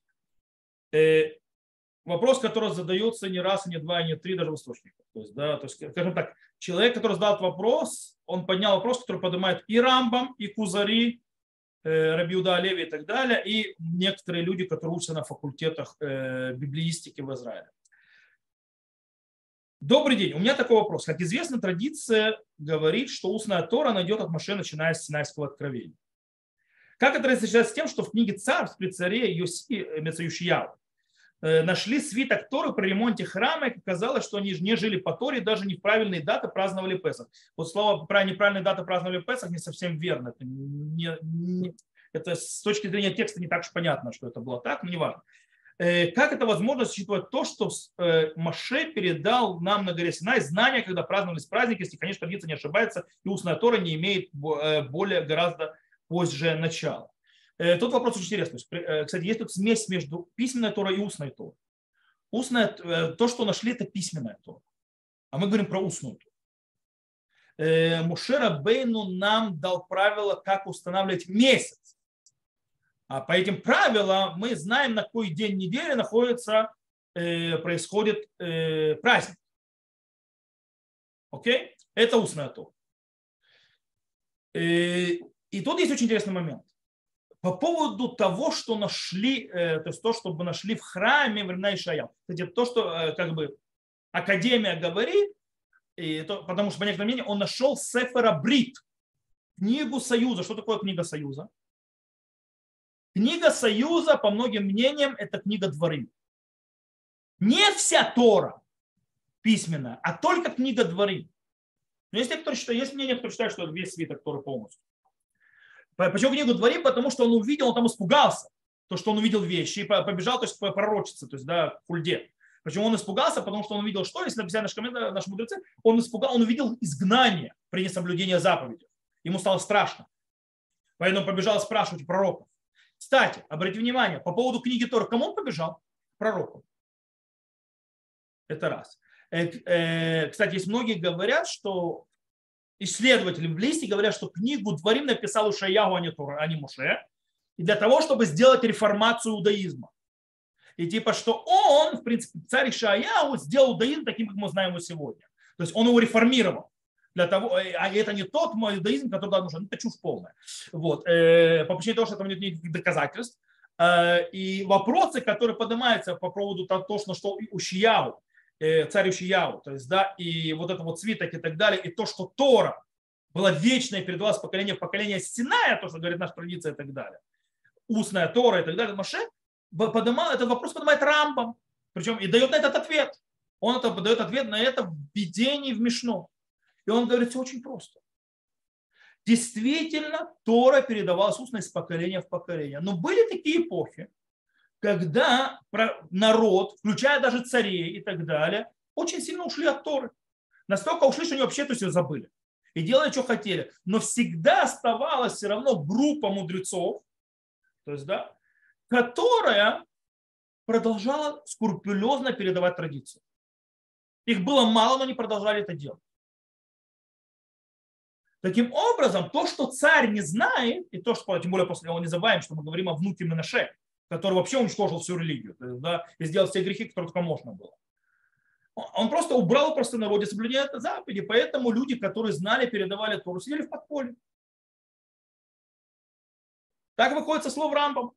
Вопрос, который задается не раз, не два, не три, даже в источниках. То есть, да, то есть, скажем так, человек, который задал этот вопрос, он поднял вопрос, который поднимает и Рамбам, и Кузари, э, Рабиуда Олеви и так далее, и некоторые люди, которые учатся на факультетах э, библиистики в Израиле. Добрый день. У меня такой вопрос. Как известно, традиция говорит, что устная Тора найдет от Моше, начиная с Синайского откровения. Как это различается с тем, что в книге «Царств» при царе Йоси, Мецаюшияу э, нашли свиток Торы при ремонте храма, и казалось, что они не жили по Торе, даже не в правильные даты праздновали Песах. Вот слово про неправильные даты праздновали Песах не совсем верно. Это, не, не, это с точки зрения текста не так уж понятно, что это было так, но не важно. Э, как это возможно, учитывая то, что э, Маше передал нам на горе Синай знания, когда праздновались праздники, если, конечно, традиция не ошибается, и устная Тора не имеет более гораздо позже начала. Э, тут вопрос очень интересный. Э, кстати, есть тут смесь между письменной Торой и устной Торой. Устная, э, то, что нашли, это письменная Тора. А мы говорим про устную Тору. Мушера Бейну нам дал правила, как устанавливать месяц. А по этим правилам мы знаем, на какой день недели находится, происходит праздник. Окей? Это устная Тора. И тут есть очень интересный момент. По поводу того, что нашли, э, то есть то, что нашли в храме времена Ишая. Кстати, то, что э, как бы Академия говорит, и то, потому что, по некоторым мнениям, он нашел Сефера Брит, книгу Союза. Что такое книга Союза? Книга Союза, по многим мнениям, это книга Дворы. Не вся Тора письменная, а только книга Дворы. Но есть, те, кто считает, есть мнение, кто считает, что это весь свиток Торы полностью. Почему книгу Дворим? Потому что он увидел, он там испугался. То, что он увидел вещи и побежал, то есть пророчиться, то есть да, хульде. Почему он испугался? Потому что он увидел что? Если написали наши, комменты, наши мудрецы, он испугал, он увидел изгнание при несоблюдении заповеди. Ему стало страшно. Поэтому он побежал спрашивать пророков. Кстати, обратите внимание, по поводу книги Тора, кому он побежал? Пророку. Это раз. Э, э, кстати, есть многие говорят, что исследователи в листе говорят, что книгу Дворим написал Ушаяху, а не, Тура, а не Муше, и для того, чтобы сделать реформацию иудаизма. И типа, что он, в принципе, царь Ишаяху сделал иудаизм таким, как мы знаем его сегодня. То есть он его реформировал. Для того, а это не тот мой иудаизм, который да, нужен. Это чушь полная. Вот. Э, по причине того, что там нет никаких доказательств. Э, и вопросы, которые поднимаются по поводу того, что, у Шияу, Э, царь Ушияу, то есть, да, и вот это вот свиток и так далее, и то, что Тора была вечная и передавалась поколение в поколение Синая, то, что говорит наша традиция и так далее, устная Тора и так далее, Маше поднимал, этот вопрос поднимает Рамбам, причем и дает на этот ответ. Он это дает ответ на это в видении в Мишно. И он говорит, все очень просто. Действительно, Тора передавалась устно из поколения в поколение. Но были такие эпохи, когда народ, включая даже царей и так далее, очень сильно ушли от Торы. Настолько ушли, что они вообще то все забыли. И делали, что хотели. Но всегда оставалась все равно группа мудрецов, то есть, да, которая продолжала скрупулезно передавать традицию. Их было мало, но они продолжали это делать. Таким образом, то, что царь не знает, и то, что, тем более после него не забываем, что мы говорим о внуке Менаше, который вообще уничтожил всю религию да, и сделал все грехи, которые только можно было. Он просто убрал просто народе соблюдение заповеди, поэтому люди, которые знали, передавали Тору, сидели в подполье. Так выходит со слов Рамбам.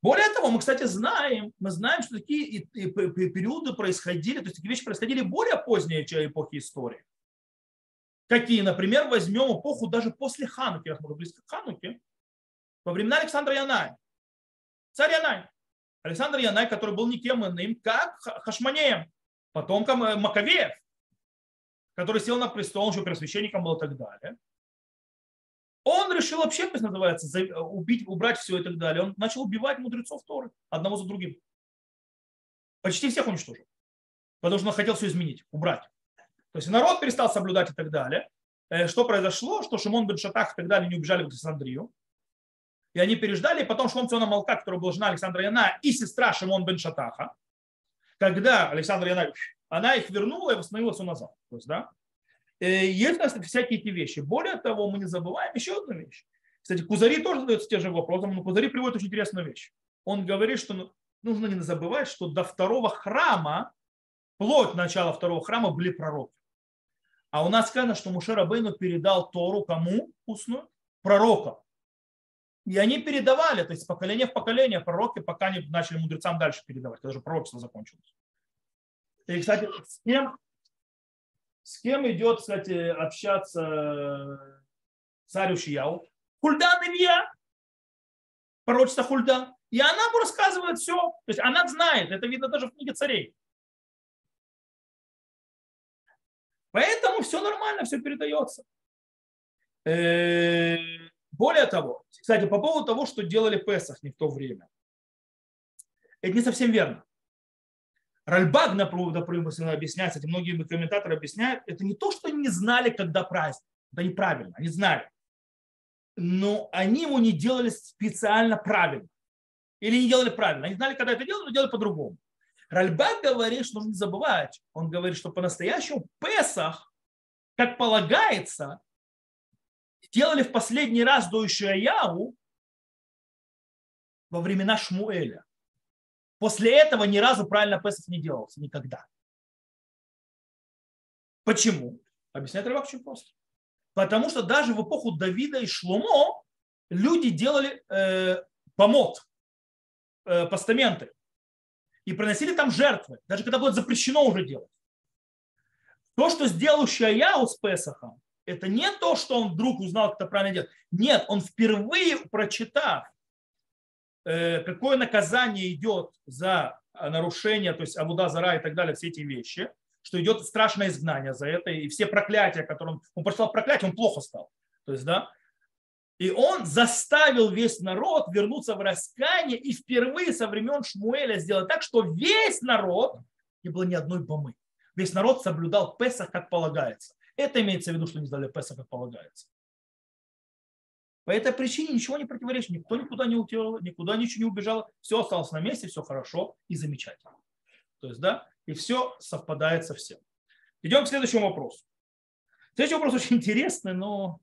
Более того, мы, кстати, знаем, мы знаем, что такие периоды происходили, то есть такие вещи происходили более поздние, чем эпохи истории. Какие, например, возьмем эпоху даже после Хануки, раз мы близко к Хануке, во времена Александра Яная. Царь Янай. Александр Янай, который был никем иным, как Хашманеем, потомком э, Маковеев, который сел на престол, он еще пресвященником был и так далее. Он решил вообще, как называется, убить, убрать все и так далее. Он начал убивать мудрецов Торы одного за другим. Почти всех уничтожил. Потому что он хотел все изменить, убрать. То есть народ перестал соблюдать и так далее. Э, что произошло? Что Шимон бен Шатах и так далее не убежали в Александрию. И они переждали, и потом Шлом Циона Малка, которая была жена Александра Яна, и сестра Шимон бен Шатаха, когда Александр Яна, она их вернула и восстановила все назад. То есть, да, э, есть у нас всякие эти вещи. Более того, мы не забываем еще одну вещь. Кстати, Кузари тоже задается те же вопросы, но Кузари приводит очень интересную вещь. Он говорит, что ну, нужно не забывать, что до второго храма, вплоть начала второго храма были пророки. А у нас сказано, что Мушер Бейну передал Тору кому устную? Пророкам. И они передавали, то есть поколение в поколение пророки, пока не начали мудрецам дальше передавать, когда же пророчество закончилось. И, кстати, с кем, с кем идет, кстати, общаться царь Ушияу? Хульдан Илья, пророчество Хульдан. И она ему рассказывает все. То есть она знает, это видно даже в книге царей. Поэтому все нормально, все передается. Более того, кстати, по поводу того, что делали Песах не в то время. Это не совсем верно. Ральбаг, например, объясняет, кстати, многие комментаторы объясняют, это не то, что они не знали, когда праздник. Это неправильно, они знали. Но они ему не делали специально правильно. Или не делали правильно. Они знали, когда это делали, но делали по-другому. Ральбак говорит, что нужно не забывать. Он говорит, что по-настоящему Песах, как полагается, делали в последний раз до Ишаяу во времена Шмуэля. После этого ни разу правильно Песах не делался. Никогда. Почему? Объясняет Рыбак очень просто. Потому что даже в эпоху Давида и Шломо люди делали э, помот, э, постаменты. И приносили там жертвы, даже когда будет запрещено уже делать. То, что сделал Шаяу с Песахом, это не то, что он вдруг узнал, как это правильно делать. Нет, он впервые прочитав Э, какое наказание идет за нарушение, то есть Абуда Зара и так далее, все эти вещи, что идет страшное изгнание за это, и все проклятия, которые он, он прочитал проклятие, он плохо стал. То есть, да, и он заставил весь народ вернуться в раскаяние и впервые со времен Шмуэля сделать так, что весь народ, не было ни одной бомы, весь народ соблюдал Песах как полагается. Это имеется в виду, что не сделали Песах как полагается. По этой причине ничего не противоречит, никто никуда не утел, никуда ничего не убежал, все осталось на месте, все хорошо и замечательно. То есть, да, и все совпадает со всем. Идем к следующему вопросу. Следующий вопрос очень интересный, но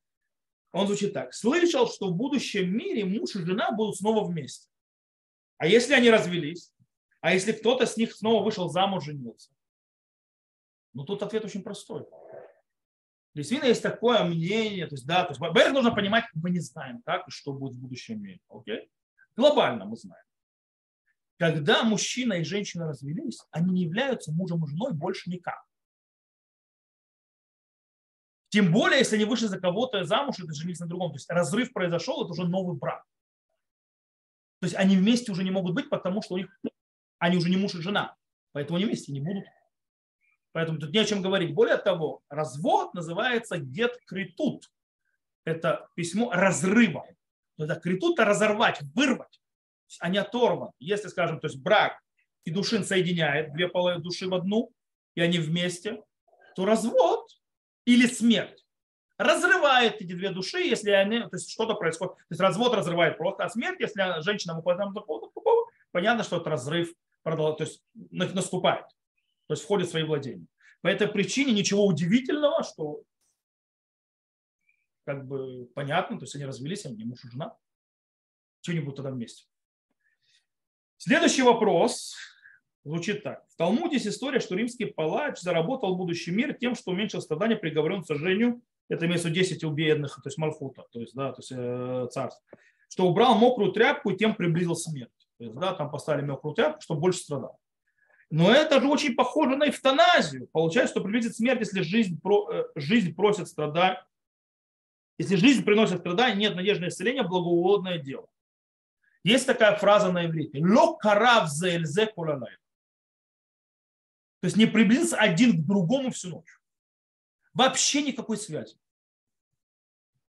он звучит так. Слышал, что в будущем мире муж и жена будут снова вместе. А если они развелись? А если кто-то с них снова вышел замуж, женился? Ну, тут ответ очень простой. Действительно есть такое мнение, то есть, да, то есть, во-первых, нужно понимать, мы не знаем, как и что будет в будущем мире. Окей? Глобально мы знаем. Когда мужчина и женщина развелись, они не являются мужем и женой больше никак. Тем более, если они вышли за кого-то замуж, это женились на другом. То есть разрыв произошел, это уже новый брак. То есть они вместе уже не могут быть, потому что у них они уже не муж и жена. Поэтому они вместе не будут. Поэтому тут не о чем говорить. Более того, развод называется гет критут. Это письмо разрыва. Это критут – это разорвать, вырвать, а не оторван. Если, скажем, то есть брак и душин соединяет две половины души в одну, и они вместе, то развод или смерть разрывает эти две души, если они, то есть что-то происходит. То есть развод разрывает просто, а смерть, если женщина выходит на такого, понятно, что это разрыв то есть наступает то есть входит в свои владения. По этой причине ничего удивительного, что как бы понятно, то есть они развелись, они муж и жена. Чего они будут тогда вместе? Следующий вопрос звучит так. В Талмуде есть история, что римский палач заработал будущий мир тем, что уменьшил страдания приговорен к сожжению. Это имеется в виду 10 убедных, то есть Малфута, то есть, да, то есть э, царство. Что убрал мокрую тряпку и тем приблизил смерть. То есть, да, там поставили мокрую тряпку, чтобы больше страдал. Но это же очень похоже на эвтаназию. Получается, что приблизит смерть, если жизнь, э, жизнь просит страдать. Если жизнь приносит страдания, нет надежды на исцеление, благоугодное дело. Есть такая фраза на иврите. Ло карав зельзе То есть не приблизиться один к другому всю ночь. Вообще никакой связи.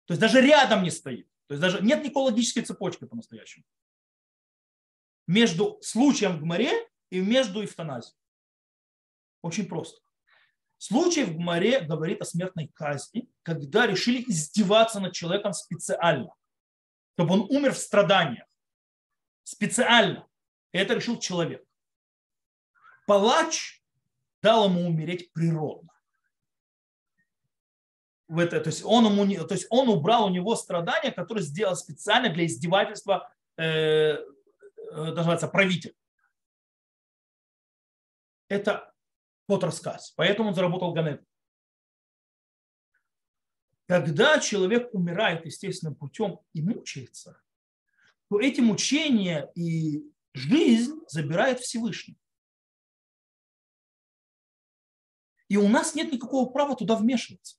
То есть даже рядом не стоит. То есть даже нет никакой логической цепочки по-настоящему. Между случаем в море и между эвтаназией. Очень просто. Случай в море говорит о смертной казни, когда решили издеваться над человеком специально, чтобы он умер в страданиях. Специально. Это решил человек. Палач дал ему умереть природно. В это, то, есть он ему, то есть он убрал у него страдания, которые сделал специально для издевательства, э, э, называется, правитель это тот рассказ. Поэтому он заработал Ганет. Когда человек умирает естественным путем и мучается, то эти мучения и жизнь забирает Всевышний. И у нас нет никакого права туда вмешиваться.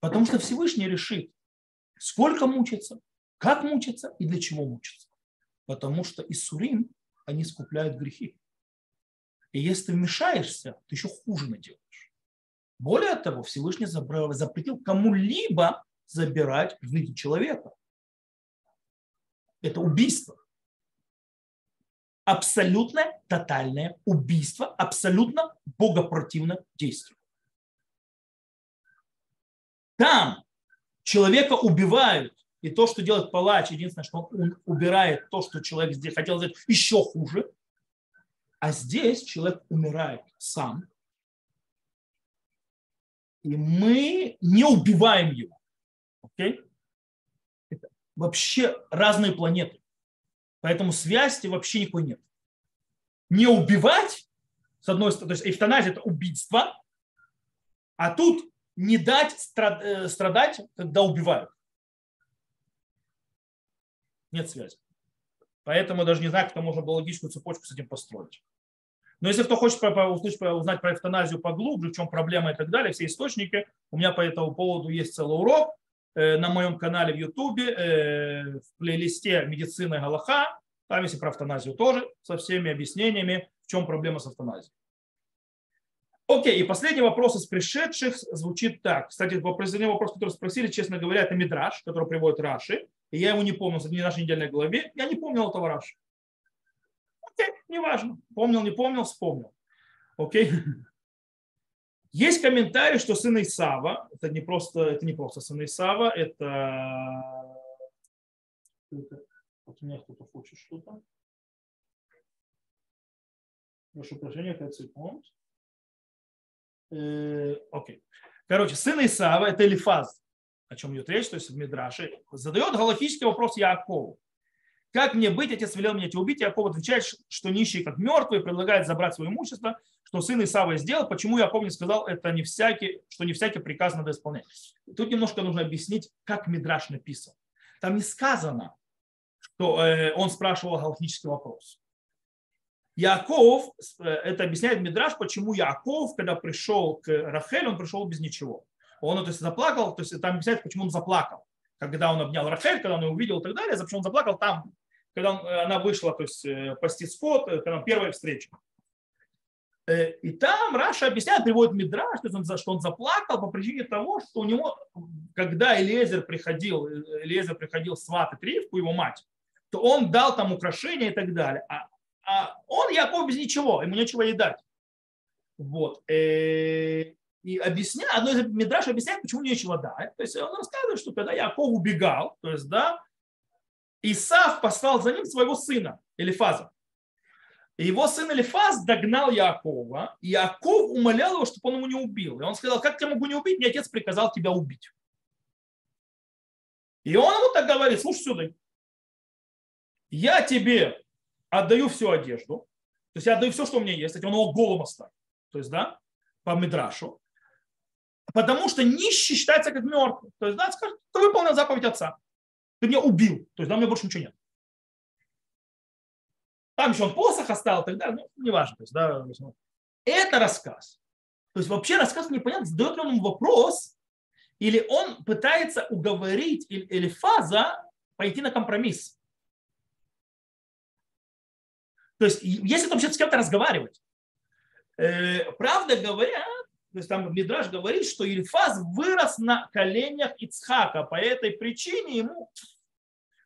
Потому что Всевышний решит, сколько мучиться, как мучиться и для чего мучиться. Потому что Иссурим, они скупляют грехи. И если ты вмешаешься, ты еще хуже наделаешь. Более того, Всевышний запретил кому-либо забирать жизнь человека. Это убийство. Абсолютное тотальное убийство, абсолютно богопротивное действие. Там человека убивают, и то, что делает палач, единственное, что он убирает то, что человек хотел сделать еще хуже. А здесь человек умирает сам. И мы не убиваем его. Okay? Это вообще разные планеты. Поэтому связи вообще никакой нет. Не убивать, с одной стороны, то есть эвтаназия – это убийство, а тут не дать э, страдать, когда убивают. Нет связи. Поэтому даже не знаю, как можно было логическую цепочку с этим построить. Но если кто хочет узнать про эвтаназию поглубже, в чем проблема и так далее, все источники, у меня по этому поводу есть целый урок э, на моем канале в Ютубе, э, в плейлисте «Медицина и Галаха». Там есть и про эвтаназию тоже, со всеми объяснениями, в чем проблема с эвтаназией. Окей, и последний вопрос из пришедших звучит так. Кстати, последний вопрос, который спросили, честно говоря, это Мидраш, который приводит Раши. И я его не помню, это не нашей недельной главе. Я не помнил этого Раши. Окей, неважно. Помнил, не помнил, вспомнил. Окей. Есть комментарий, что сын Исава, это не просто, это не просто сын Исава, это... Вот у меня кто-то хочет что-то. Прошу прощения, 5 секунд. Э, окей. Короче, сын Исава, это Элифаз, о чем идет речь, то есть в Мидраше, задает галактический вопрос Якову. Как мне быть? Отец велел меня тебя убить. Яков отвечает, что нищий как мертвый, предлагает забрать свое имущество, что сын Исава сделал. Почему Яков не сказал, это не всякий, что не всякий приказ надо исполнять. Тут немножко нужно объяснить, как Мидраш написан. Там не сказано, что э, он спрашивал галактический вопрос. Яков, э, это объясняет Мидраш, почему Яков, когда пришел к Рахель, он пришел без ничего. Он то есть, заплакал, то есть там объясняет, почему он заплакал. Когда он обнял Рахель, когда он ее увидел и так далее, почему он заплакал там, когда он, э, она вышла то есть, э, пасти скот, когда первая встреча. И там Раша объясняет, приводит Мидраш, что он заплакал по причине того, что у него, когда Элезер приходил, Элезер приходил сватать Ривку, его мать, то он дал там украшения и так далее. А а он Яков без ничего, ему нечего едать. Вот. Э, и объясняет, одно из Мидраш объясняет, почему нечего дать. То есть он рассказывает, что когда Яков убегал, то есть, да, Исав послал за ним своего сына, Элифаза. И его сын Элифаз догнал Якова, и Яков умолял его, чтобы он ему не убил. И он сказал, как я могу не убить? Мне отец приказал тебя убить. И он ему так говорит, слушай сюда, я тебе отдаю всю одежду, то есть я отдаю все, что у меня есть, кстати, он его голым оставит, то есть, да, по Мидрашу, потому что нищий считается как мертвый. То есть, да, скажет, ты выполнил заповедь отца, ты меня убил, то есть, да, у меня больше ничего нет. Там еще он посох оставил далее, ну, неважно. То есть, да, это рассказ. То есть вообще рассказ непонятно, задает ли он ему вопрос, или он пытается уговорить или пойти на компромисс. То есть, если вообще с кем-то разговаривать, э, правда говоря, то есть там Мидраж говорит, что Ильфаз вырос на коленях Ицхака, по этой причине ему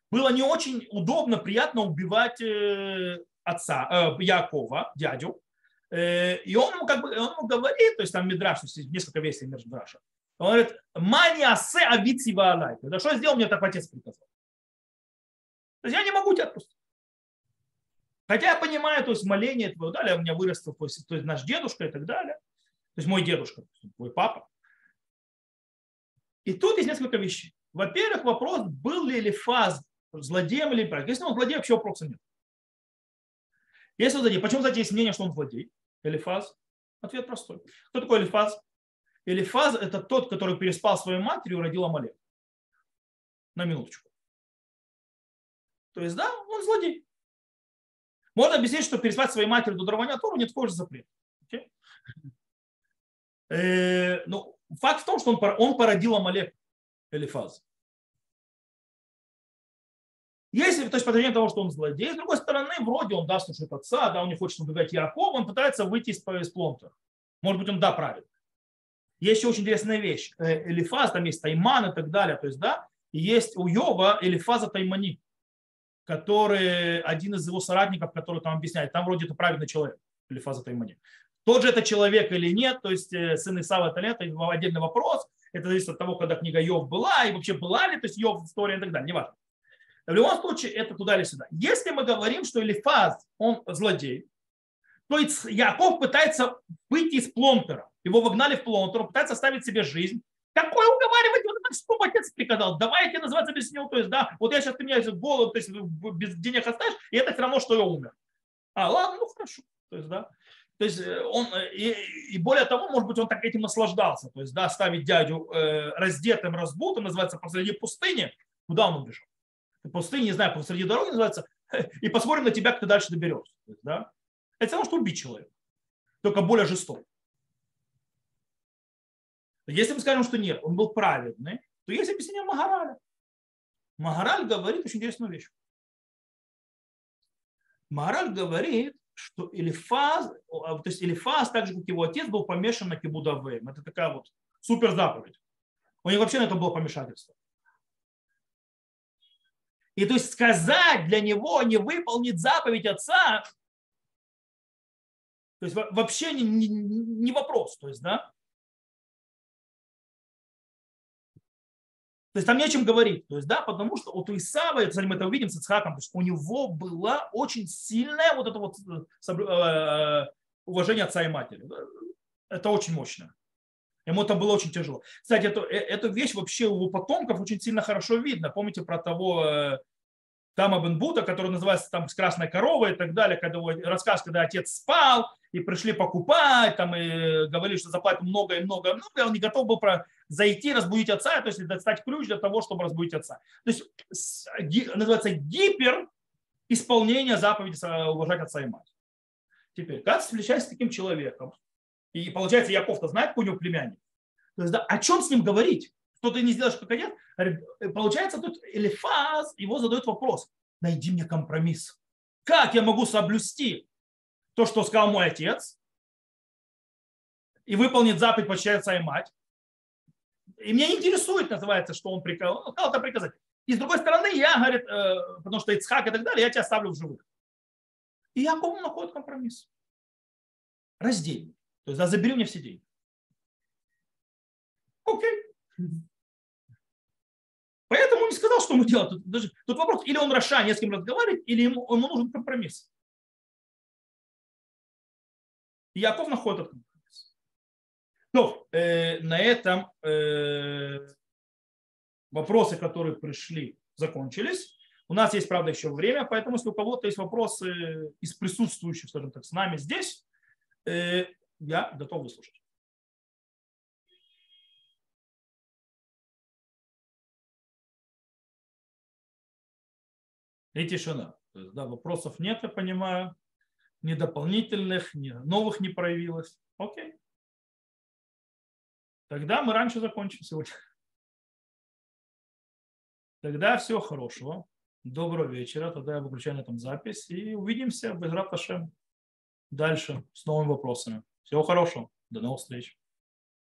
было не очень удобно, приятно убивать э, отца э, Якова, дядю. И он ему, как бы, он ему говорит, то есть там Мидраш, несколько версий Мидраша, он говорит, маниасе авици ваалай. Да что сделал, мне так отец приказал. То есть я не могу тебя отпустить. Хотя я понимаю, то есть моление твое, далее у меня вырос то есть наш дедушка и так далее. То есть мой дедушка, твой папа. И тут есть несколько вещей. Во-первых, вопрос, был ли Элифаз злодеем или правильно. Если он злодей, вообще вопроса нет. Если он злодей, почему, кстати, есть мнение, что он злодей? Элифаз? Ответ простой. Кто такой Элифаз? Элифаз – это тот, который переспал своей матерью и родил Амалек. На минуточку. То есть, да, он злодей. Можно объяснить, что переспать своей матерью до дарования Тору нет такого же запрета. Okay? Э, ну, факт в том, что он, он породил Амалек Элифаз. Если, то есть, по того, что он злодей, с другой стороны, вроде он да, слушает отца, да, он не хочет убегать Якова, он пытается выйти из, из плонта. Может быть, он да, правильно. Есть еще очень интересная вещь. Э, Элифаз, там есть Тайман и так далее. То есть, да, есть у Йова Элифаза Таймани, который один из его соратников, который там объясняет, там вроде это правильный человек, Элифаза Таймани. Тот же это человек или нет, то есть э, сын Исава это нет, это отдельный вопрос. Это зависит от того, когда книга Йов была, и вообще была ли, то есть Йов история и так далее, неважно. В любом случае, это туда или сюда. Если мы говорим, что Элифаз, он злодей, то Яков пытается выйти из плонтера. Его выгнали в плонтер, он пытается оставить себе жизнь. Какой уговаривать? Вот так что отец приказал. Давай я тебе называться объяснил. То есть, да, вот я сейчас ты меня голод, то есть без денег оставишь, и это все равно, что я умер. А, ладно, ну хорошо. То есть, да. То есть э, он, э, и, и более того, может быть, он так этим наслаждался. То есть, да, ставить дядю э, раздетым, разбутым, называется, посреди пустыни, куда он убежал? пустыни, не знаю, посреди дороги называется, и посмотрим на тебя, как ты дальше доберешься. Да? Это все равно, что убить человека, только более жестоко. Если мы скажем, что нет, он был праведный, то есть объяснение Магараля. Магараль говорит очень интересную вещь. Магараль говорит, что Элифаз, то есть Элифаз, так же, как его отец, был помешан на Кибудавеем. Это такая вот супер заповедь. У них вообще на это было помешательство. И то есть сказать для него не выполнить заповедь отца, то есть вообще не, не, не вопрос. То есть, да? То есть там не о чем говорить. То есть, да, потому что у Исава, это мы это увидим с Ицхаком, то есть у него была очень сильная вот это вот э, э, уважение отца и матери. Это очень мощно. Ему это было очень тяжело. Кстати, эту, э, эту вещь вообще у потомков очень сильно хорошо видно. Помните про того Тама бен Бута, который называется там с красной коровой и так далее, когда его рассказ, когда отец спал, и пришли покупать, там, и говорили, что заплатят много и много, много, и он не готов был про зайти, разбудить отца, то есть достать ключ для того, чтобы разбудить отца. То есть называется гипер исполнение заповеди уважать отца и мать. Теперь, как встречаясь с таким человеком, и получается, Яков-то знает, какой у него племянник. То есть, да, о чем с ним говорить? Что ты не сделаешь, как отец? Получается, тут Элифаз его задает вопрос. Найди мне компромисс. Как я могу соблюсти то, что сказал мой отец, и выполнить заповедь почти отца и мать? И меня не интересует, называется, что он приказал. Это приказать. И с другой стороны, я, говорит, э, потому что Ицхак и так далее, я тебя оставлю в живых. И Яков находит компромисс. Раздельный. То есть, да, забери мне все деньги. Окей. Поэтому он не сказал, что ему делать. Тут, даже, тут вопрос, или он Раша не с кем разговаривает, или ему, ему нужен компромисс. И Яков находит этот компромисс. То, э, на этом э, вопросы, которые пришли, закончились. У нас есть, правда, еще время, поэтому если у кого-то есть вопросы из присутствующих, скажем так, с нами здесь, э, я готов выслушать. И тишина. То есть, да, вопросов нет, я понимаю. Ни дополнительных, ни новых не проявилось. Окей. Тогда мы раньше закончим сегодня. Тогда всего хорошего. Доброго вечера. Тогда я выключаю на этом запись. И увидимся в Игра Дальше с новыми вопросами. Всего хорошего. До новых встреч.